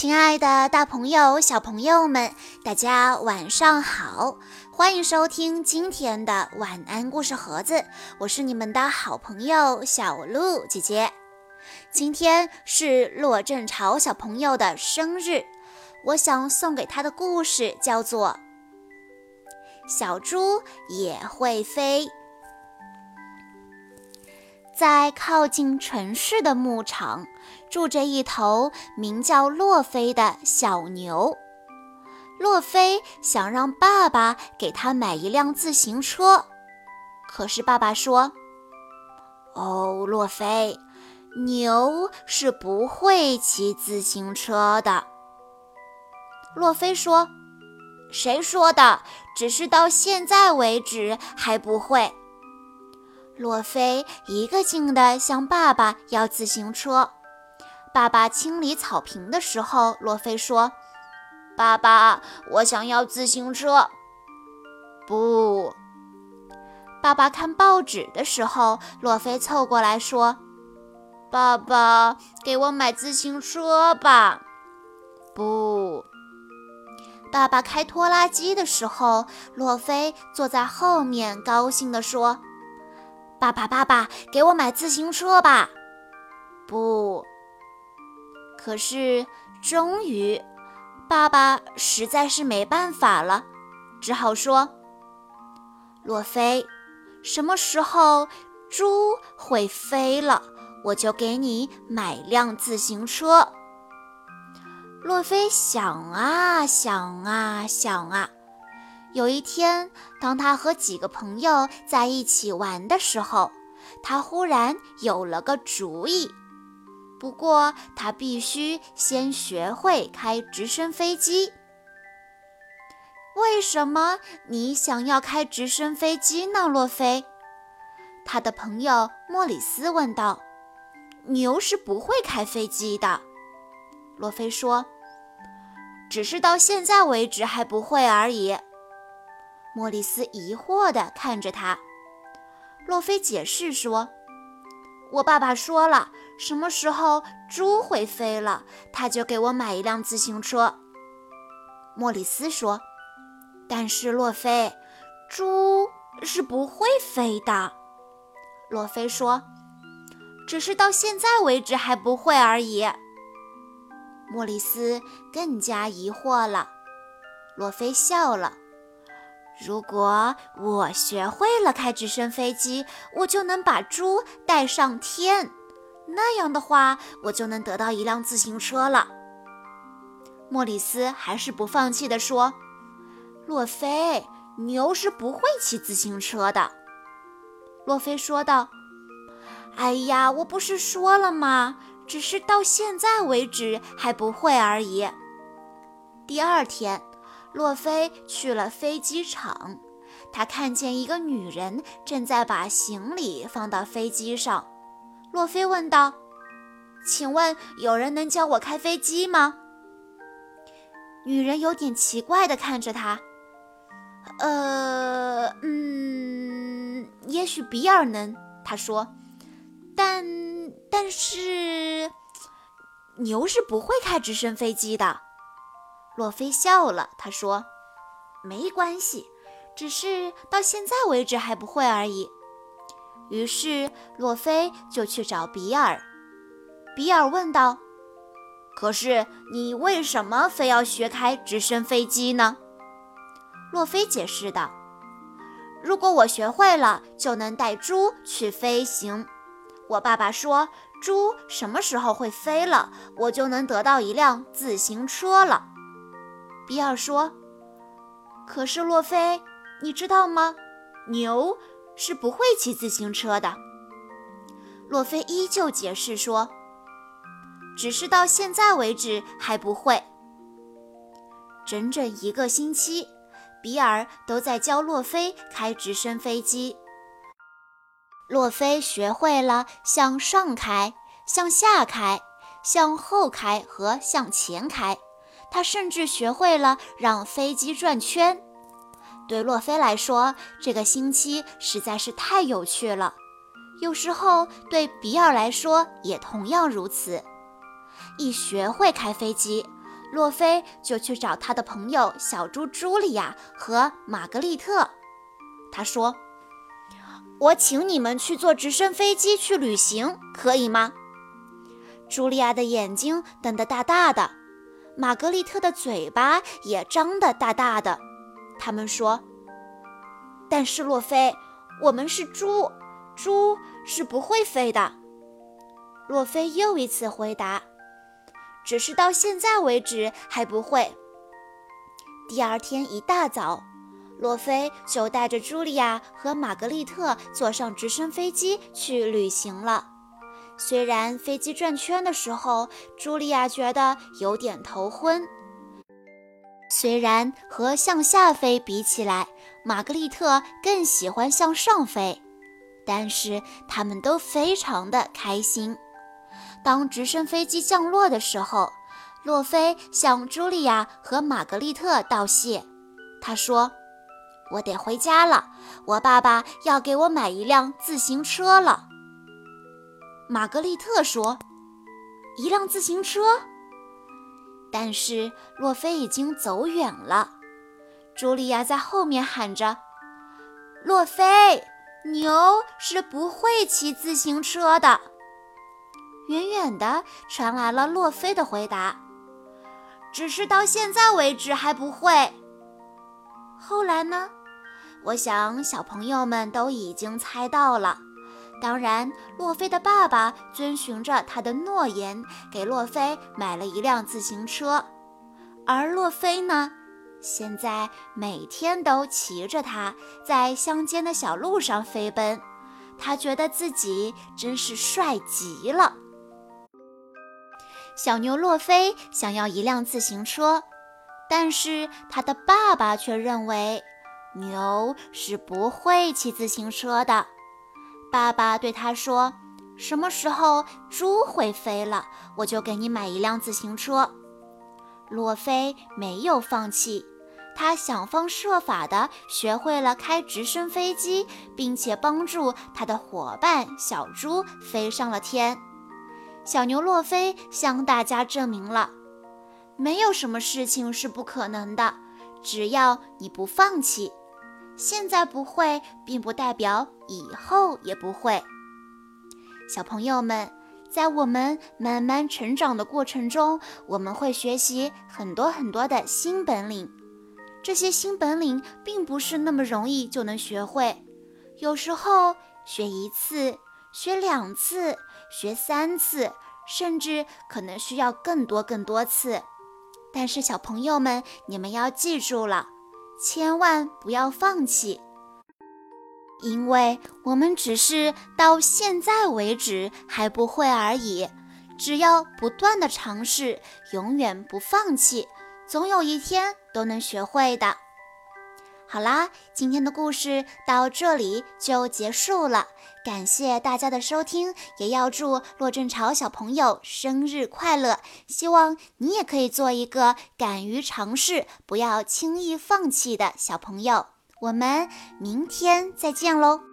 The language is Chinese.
亲爱的，大朋友、小朋友们，大家晚上好！欢迎收听今天的晚安故事盒子，我是你们的好朋友小鹿姐姐。今天是骆正朝小朋友的生日，我想送给他的故事叫做《小猪也会飞》。在靠近城市的牧场，住着一头名叫洛菲的小牛。洛菲想让爸爸给他买一辆自行车，可是爸爸说：“哦，洛菲，牛是不会骑自行车的。”洛菲说：“谁说的？只是到现在为止还不会。”洛菲一个劲地向爸爸要自行车。爸爸清理草坪的时候，洛菲说：“爸爸，我想要自行车。”不。爸爸看报纸的时候，洛菲凑过来说：“爸爸，给我买自行车吧。”不。爸爸开拖拉机的时候，洛菲坐在后面，高兴地说。爸爸，爸爸，给我买自行车吧！不。可是，终于，爸爸实在是没办法了，只好说：“洛菲，什么时候猪会飞了，我就给你买辆自行车。”洛菲想啊想啊想啊。有一天，当他和几个朋友在一起玩的时候，他忽然有了个主意。不过，他必须先学会开直升飞机。为什么你想要开直升飞机呢，洛菲？他的朋友莫里斯问道。牛是不会开飞机的，洛菲说，只是到现在为止还不会而已。莫里斯疑惑地看着他，洛菲解释说：“我爸爸说了，什么时候猪会飞了，他就给我买一辆自行车。”莫里斯说：“但是洛菲，猪是不会飞的。”洛菲说：“只是到现在为止还不会而已。”莫里斯更加疑惑了。洛菲笑了。如果我学会了开直升飞机，我就能把猪带上天。那样的话，我就能得到一辆自行车了。莫里斯还是不放弃地说：“洛菲，牛是不会骑自行车的。”洛菲说道：“哎呀，我不是说了吗？只是到现在为止还不会而已。”第二天。洛菲去了飞机场，他看见一个女人正在把行李放到飞机上。洛菲问道：“请问有人能教我开飞机吗？”女人有点奇怪地看着他。“呃，嗯，也许比尔能。”他说，“但但是牛是不会开直升飞机的。”洛菲笑了，他说：“没关系，只是到现在为止还不会而已。”于是洛菲就去找比尔。比尔问道：“可是你为什么非要学开直升飞机呢？”洛菲解释道：“如果我学会了，就能带猪去飞行。我爸爸说，猪什么时候会飞了，我就能得到一辆自行车了。”比尔说：“可是洛菲，你知道吗？牛是不会骑自行车的。”洛菲依旧解释说：“只是到现在为止还不会。”整整一个星期，比尔都在教洛菲开直升飞机。洛菲学会了向上开、向下开、向后开和向前开。他甚至学会了让飞机转圈。对洛菲来说，这个星期实在是太有趣了。有时候，对比尔来说也同样如此。一学会开飞机，洛菲就去找他的朋友小猪茱莉亚和玛格丽特。他说：“我请你们去坐直升飞机去旅行，可以吗？”茱莉亚的眼睛瞪得大大的，玛格丽特的嘴巴也张得大大的。他们说：“但是洛菲，我们是猪，猪是不会飞的。”洛菲又一次回答：“只是到现在为止还不会。”第二天一大早，洛菲就带着茱莉亚和玛格丽特坐上直升飞机去旅行了。虽然飞机转圈的时候，茱莉亚觉得有点头昏；虽然和向下飞比起来，玛格丽特更喜欢向上飞，但是他们都非常的开心。当直升飞机降落的时候，洛菲向茱莉亚和玛格丽特道谢。他说：“我得回家了，我爸爸要给我买一辆自行车了。”玛格丽特说：“一辆自行车。”但是洛菲已经走远了。茱莉亚在后面喊着：“洛菲，牛是不会骑自行车的。”远远的传来了洛菲的回答：“只是到现在为止还不会。”后来呢？我想小朋友们都已经猜到了。当然，洛菲的爸爸遵循着他的诺言，给洛菲买了一辆自行车。而洛菲呢，现在每天都骑着它在乡间的小路上飞奔，他觉得自己真是帅极了。小牛洛菲想要一辆自行车，但是他的爸爸却认为牛是不会骑自行车的。爸爸对他说：“什么时候猪会飞了，我就给你买一辆自行车。”洛菲没有放弃，他想方设法地学会了开直升飞机，并且帮助他的伙伴小猪飞上了天。小牛洛菲向大家证明了，没有什么事情是不可能的，只要你不放弃。现在不会，并不代表以后也不会。小朋友们，在我们慢慢成长的过程中，我们会学习很多很多的新本领。这些新本领并不是那么容易就能学会，有时候学一次。学两次，学三次，甚至可能需要更多更多次。但是小朋友们，你们要记住了，千万不要放弃，因为我们只是到现在为止还不会而已。只要不断的尝试，永远不放弃，总有一天都能学会的。好啦，今天的故事到这里就结束了。感谢大家的收听，也要祝骆正潮小朋友生日快乐！希望你也可以做一个敢于尝试、不要轻易放弃的小朋友。我们明天再见喽！